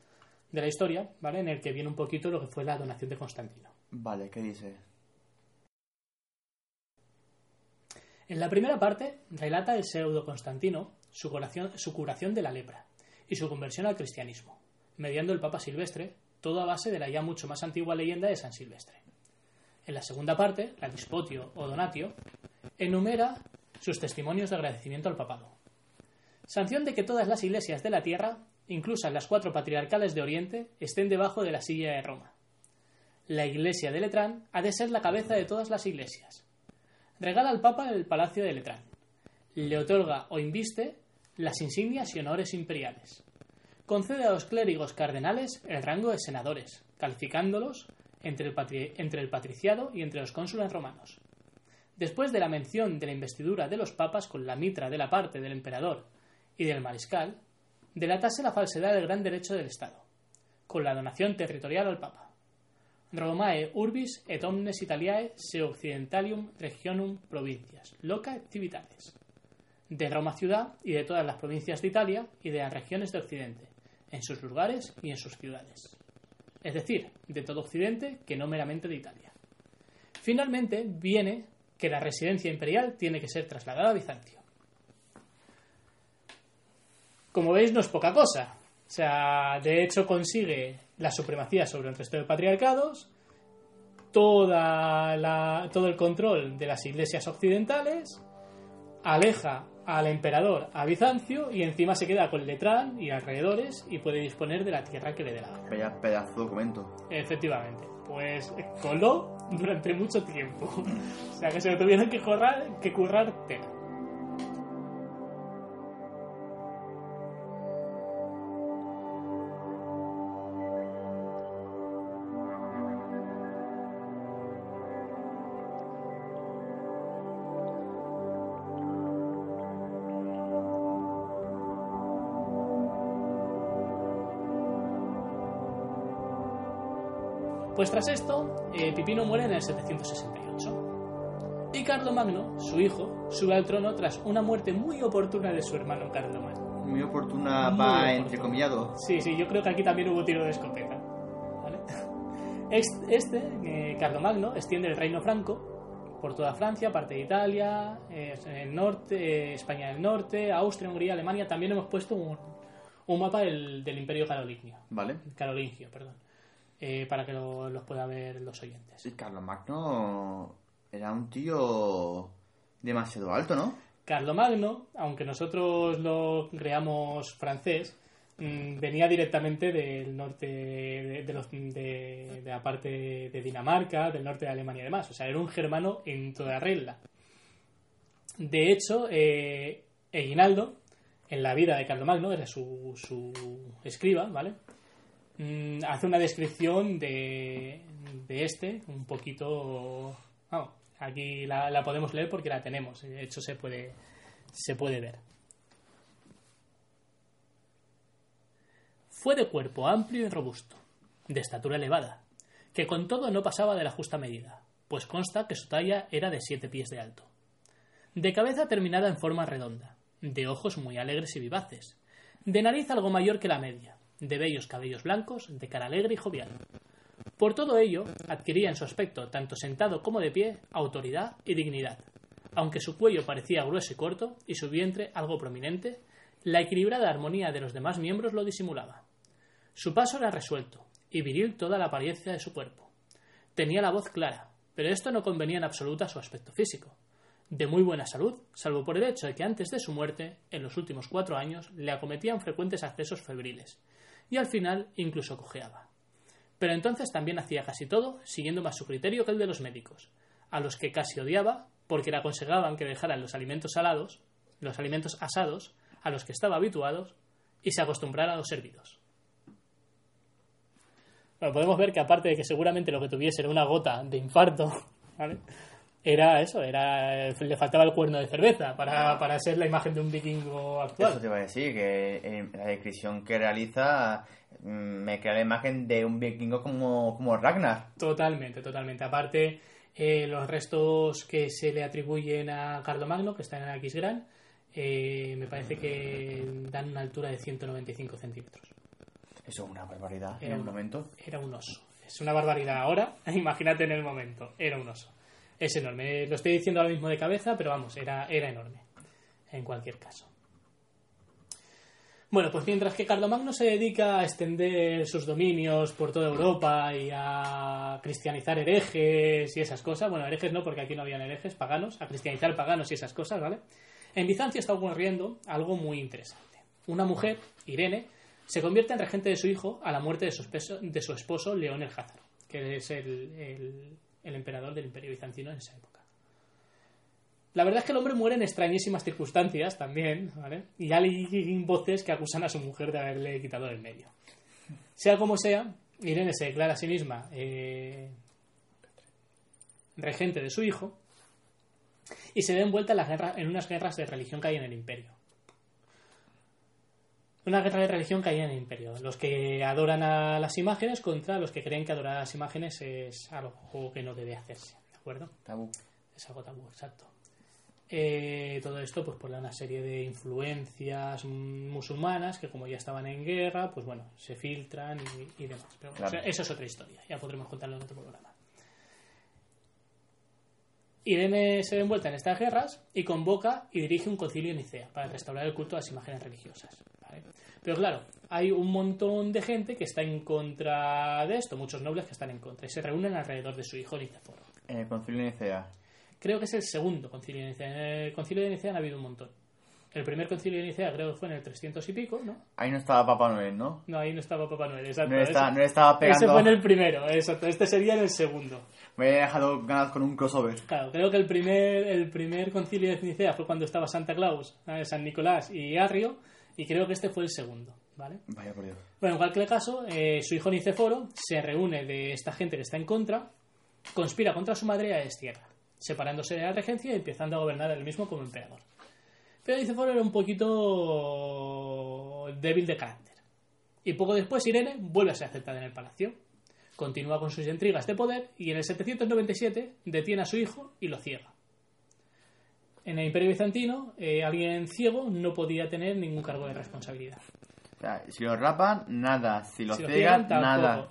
de la historia, ¿vale? En el que viene un poquito lo que fue la donación de Constantino. Vale, ¿qué dice? En la primera parte relata el pseudo Constantino su curación, su curación de la lepra y su conversión al cristianismo, mediando el Papa Silvestre, todo a base de la ya mucho más antigua leyenda de San Silvestre. En la segunda parte, la Dispotio o Donatio, enumera sus testimonios de agradecimiento al papado. Sanción de que todas las iglesias de la tierra, inclusas las cuatro patriarcales de Oriente, estén debajo de la silla de Roma. La iglesia de Letrán ha de ser la cabeza de todas las iglesias. Regala al Papa el palacio de Letrán. Le otorga o inviste las insignias y honores imperiales. Concede a los clérigos cardenales el rango de senadores, calificándolos entre el, patriciado y entre los cónsules romanos. Después de la mención de la investidura de los papas con la mitra de la parte del emperador y del mariscal, delatase la falsedad del gran derecho del Estado, con la donación territorial al papa. Romae urbis et omnes Italiae se occidentalium regionum provincias, loca et civitales. De Roma ciudad y de todas las provincias de Italia y de las regiones de Occidente, en sus lugares y en sus ciudades. Es decir, de todo Occidente que no meramente de Italia. Finalmente viene que la residencia imperial tiene que ser trasladada a Bizancio. Como veis, no es poca cosa. O sea, de hecho consigue la supremacía sobre el resto de patriarcados, toda la- todo el control de las iglesias occidentales, aleja al emperador a Bizancio y encima se queda con Letrán y alrededores y puede disponer de la tierra que le dé la gana. Pedazo de documento. Efectivamente, pues coló durante mucho tiempo. o sea que se lo tuvieron que, currar, que currar tela. Tras esto, eh, Pipino muere en el 768. Y Carlomagno, su hijo, sube al trono tras una muerte muy oportuna de su hermano Carlomagno. Muy oportuna Muy va oportuna. entrecomillado. Sí, sí, yo creo que aquí también hubo tiro de escopeta. ¿vale? Este, eh, Carlomagno, extiende el reino franco por toda Francia, parte de Italia, eh, el norte, eh, España del norte, Austria, Hungría, Alemania. También hemos puesto un, un mapa del, del Imperio Carolingio, ¿Vale? carolingio perdón, eh, para que lo- los puedan ver los oyentes. Sí, Carlomagno era un tío demasiado alto, ¿no? Carlomagno, aunque nosotros lo creamos francés, mm, venía directamente del norte de, de los- de- de la parte de Dinamarca, del norte de Alemania y demás. O sea, era un germano en toda regla. De hecho, eh, Eguinaldo, en la vida de Carlomagno, era su, su escriba, ¿vale? Mm, hace una descripción de, de este, un poquito... vamos, aquí la, la podemos leer porque la tenemos, de hecho se puede, se puede ver. Fue de cuerpo amplio y robusto, de estatura elevada, que con todo no pasaba de la justa medida, pues consta que su talla era de siete pies de alto. De cabeza terminada en forma redonda, de ojos muy alegres y vivaces, de nariz algo mayor que la media, de bellos cabellos blancos, de cara alegre y jovial. Por todo ello, adquiría en su aspecto, tanto sentado como de pie, autoridad y dignidad. Aunque su cuello parecía grueso y corto, y su vientre algo prominente, la equilibrada armonía de los demás miembros lo disimulaba. Su paso era resuelto, y viril toda la apariencia de su cuerpo. Tenía la voz clara, pero esto no convenía en absoluto a su aspecto físico. De muy buena salud, salvo por el hecho de que antes de su muerte, en los últimos cuatro años, le acometían frecuentes accesos febriles, y al final incluso cojeaba. Pero entonces también hacía casi todo siguiendo más su criterio que el de los médicos, a los que casi odiaba porque le aconsejaban que dejaran los alimentos salados, los alimentos asados, a los que estaba habituados, y se acostumbrara a los servidos. Bueno, podemos ver que aparte de que seguramente lo que tuviese era una gota de infarto, ¿vale? Era eso, era le faltaba el cuerno de cerveza para, para ser la imagen de un vikingo Eso actual. te iba a decir, que en la descripción que realiza mm, me crea la imagen de un vikingo como, como Ragnar. Totalmente, totalmente. Aparte, eh, los restos que se le atribuyen a Carlomagno, que están en Aquisgrán, eh, me parece que dan una altura de 195 centímetros. Eso es una barbaridad en un- momento. Era un oso. Es una barbaridad ahora, imagínate en el momento. Era un oso. Es enorme. Lo estoy diciendo ahora mismo de cabeza, pero vamos, era, era enorme. En cualquier caso. Bueno, pues mientras que Carlomagno se dedica a extender sus dominios por toda Europa y a cristianizar herejes y esas cosas, bueno, herejes no, porque aquí no habían herejes, paganos, a cristianizar paganos y esas cosas, ¿vale? En Bizancio está ocurriendo algo muy interesante. Una mujer, Irene, se convierte en regente de su hijo a la muerte de su, espeso- de su esposo León el Házaro, que es el- el emperador del imperio bizantino en esa época. La verdad es que el hombre muere en extrañísimas circunstancias también, ¿vale? Y hay voces que acusan a su mujer de haberle quitado del medio. Sea como sea, Irene se declara a sí misma eh, regente de su hijo y se ve envuelta en, las guerras- en unas guerras de religión que hay en el imperio. Una guerra de religión hay en el imperio. Los que adoran a las imágenes contra los que creen que adorar a las imágenes es algo que no debe hacerse. ¿De acuerdo? Tabú. Es algo tabú, exacto. Eh, todo esto pues por una serie de influencias musulmanas que como ya estaban en guerra, pues bueno, se filtran y, y demás. Pero bueno, Claro. o sea, eso es otra historia, ya podremos contarlo en otro programa. Irene se ve envuelta en estas guerras y convoca y dirige un concilio en Nicea para restaurar el culto a las imágenes religiosas. ¿Vale? Pero claro, hay un montón de gente que está en contra de esto, muchos nobles que están en contra, y se reúnen alrededor de su hijo Niceforo. En el concilio de Nicea. Creo que es el segundo concilio de Nicea. En el concilio de Nicea han habido un montón. El primer concilio de Nicea creo que fue en el 300 y pico, ¿no? Ahí no estaba Papá Noel, ¿no? No, ahí no estaba Papá Noel, exacto. No, está- no estaba pegando. ese fue en el primero, exacto. Este sería en el segundo. Me he dejado ganas con un crossover. Claro, creo que el primer, el primer concilio de Nicea fue cuando estaba Santa Claus. San Nicolás y Arrio, y creo que este fue el segundo, ¿vale? Vaya por Dios. Bueno, en cualquier caso, eh, su hijo Niceforo se reúne de esta gente que está en contra, conspira contra su madre y a destierra, separándose de la regencia y empezando a gobernar él mismo como emperador. Pero Niceforo era un poquito débil de carácter. Y poco después Irene vuelve a ser aceptada en el palacio. Continúa con sus intrigas de poder y en el 797 detiene a su hijo y lo ciega. En el Imperio Bizantino, eh, alguien ciego no podía tener ningún cargo de responsabilidad. O sea, si lo rapan, nada. Si lo Si ciegan, nada.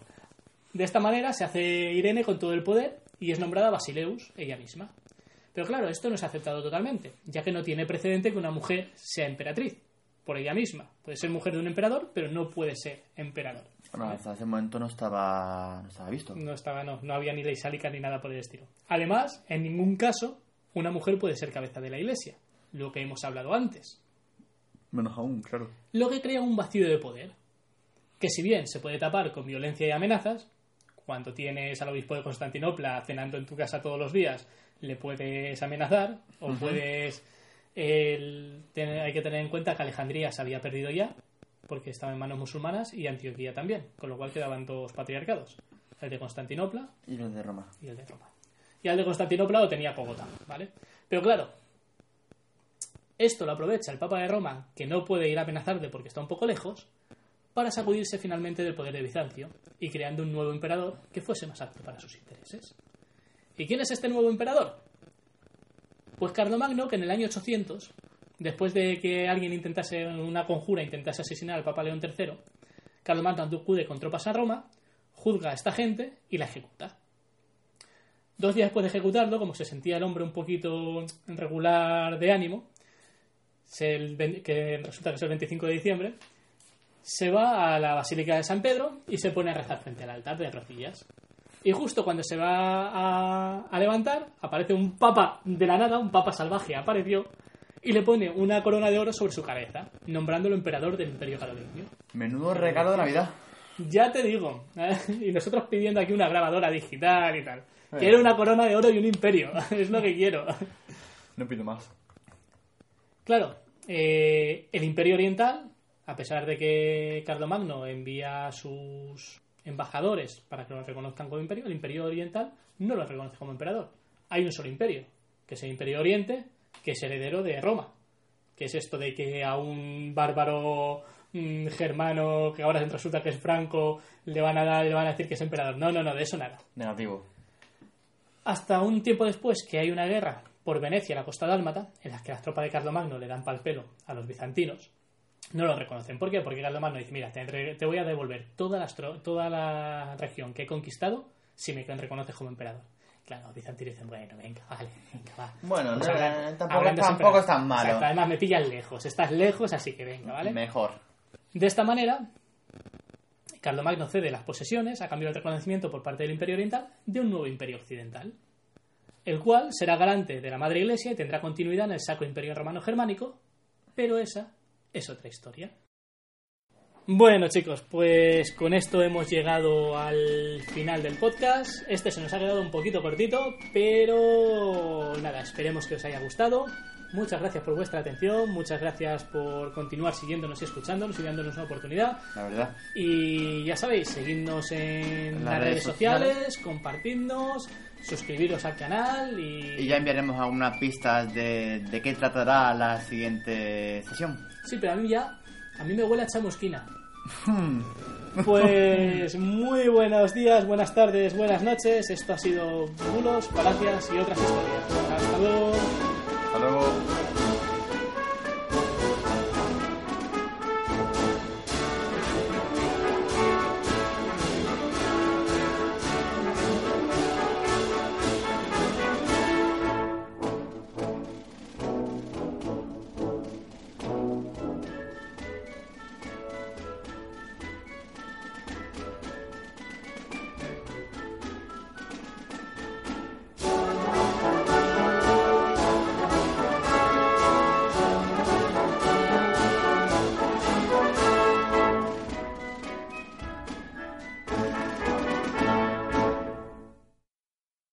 De esta manera se hace Irene con todo el poder y es nombrada Basileus ella misma. Pero claro, esto no es aceptado totalmente, ya que no tiene precedente que una mujer sea emperatriz por ella misma. Puede ser mujer de un emperador, pero no puede ser emperador. Bueno, hasta ese momento no estaba, no estaba visto. No estaba, no, no había ni ley sálica ni nada por el estilo. Además, en ningún caso una mujer puede ser cabeza de la iglesia, lo que hemos hablado antes. Menos aún, claro. lo que crea un vacío de poder, que si bien se puede tapar con violencia y amenazas, cuando tienes al obispo de Constantinopla cenando en tu casa todos los días, le puedes amenazar, o puedes... el- hay que tener en cuenta que Alejandría se había perdido ya, porque estaba en manos musulmanas, y Antioquía también, con lo cual quedaban dos patriarcados, el de Constantinopla Y los de Roma. y el de Roma. Y al de Constantinopla lo tenía Bogotá, ¿vale? Pero claro, esto lo aprovecha el Papa de Roma, que no puede ir a amenazarle porque está un poco lejos, para sacudirse finalmente del poder de Bizancio y creando un nuevo emperador que fuese más apto para sus intereses. ¿Y quién es este nuevo emperador? Pues Carlomagno, que en el año 800, después de que alguien intentase una conjura, intentase asesinar al Papa León III, Carlomagno acude con tropas a Roma, juzga a esta gente y la ejecuta. Dos días después de ejecutarlo, como se sentía el hombre un poquito regular de ánimo, que resulta que es el 25 de diciembre, se va a la Basílica de San Pedro y se pone a rezar frente al altar de rodillas. Y justo cuando se va a, a levantar, aparece un papa de la nada, un papa salvaje apareció, y le pone una corona de oro sobre su cabeza, nombrándolo emperador del Imperio Carolingio. Menudo regalo de Navidad. Ya te digo. ¿eh? Y nosotros pidiendo aquí una grabadora digital y tal. Eh. Quiero una corona de oro y un imperio. Es lo que quiero. No pido más. Claro, eh, el imperio oriental, a pesar de que Carlomagno envía a sus embajadores para que lo reconozcan como imperio, el imperio oriental no lo reconoce como emperador. Hay un solo imperio, que es el imperio oriente, que es heredero de Roma. Que es esto de que a un bárbaro mm, germano que ahora resulta que es franco le van a dar, le van a decir que es emperador. No, no, no, de eso nada. Negativo. Hasta un tiempo después que hay una guerra por Venecia, la costa dálmata, en la que las tropas de Carlomagno le dan pal pelo a los bizantinos, no lo reconocen. ¿Por qué? Porque Carlomagno dice, mira, te, voy a devolver toda, tro- toda la región que he conquistado si me reconoces como emperador. Claro, los bizantinos dicen, bueno, venga, vale, venga, va. Bueno, Pues no, hablan- tampoco- es tan malo. Exacto, además me pillas lejos, estás lejos, así que venga, ¿vale? Mejor. De esta manera, Carlomagno cede las posesiones a cambio del reconocimiento por parte del Imperio Oriental de un nuevo Imperio Occidental, el cual será garante de la Madre Iglesia y tendrá continuidad en el Sacro Imperio Romano Germánico, pero esa es otra historia. Bueno chicos, pues con esto hemos llegado al final del podcast. Este se nos ha quedado un poquito cortito, pero nada, esperemos que os haya gustado. Muchas gracias por vuestra atención, muchas gracias por continuar siguiéndonos y escuchándonos y dándonos una oportunidad. La verdad. Y ya sabéis, seguidnos en las, redes, sociales, compartidnos, suscribiros al canal y... Y ya enviaremos algunas pistas de, de qué tratará la siguiente sesión. Sí, pero a mí ya, a mí me huele a chamusquina. Pues muy buenos días, buenas tardes, buenas noches. Esto ha sido bulos, palacias y otras historias. Hasta luego. Hasta.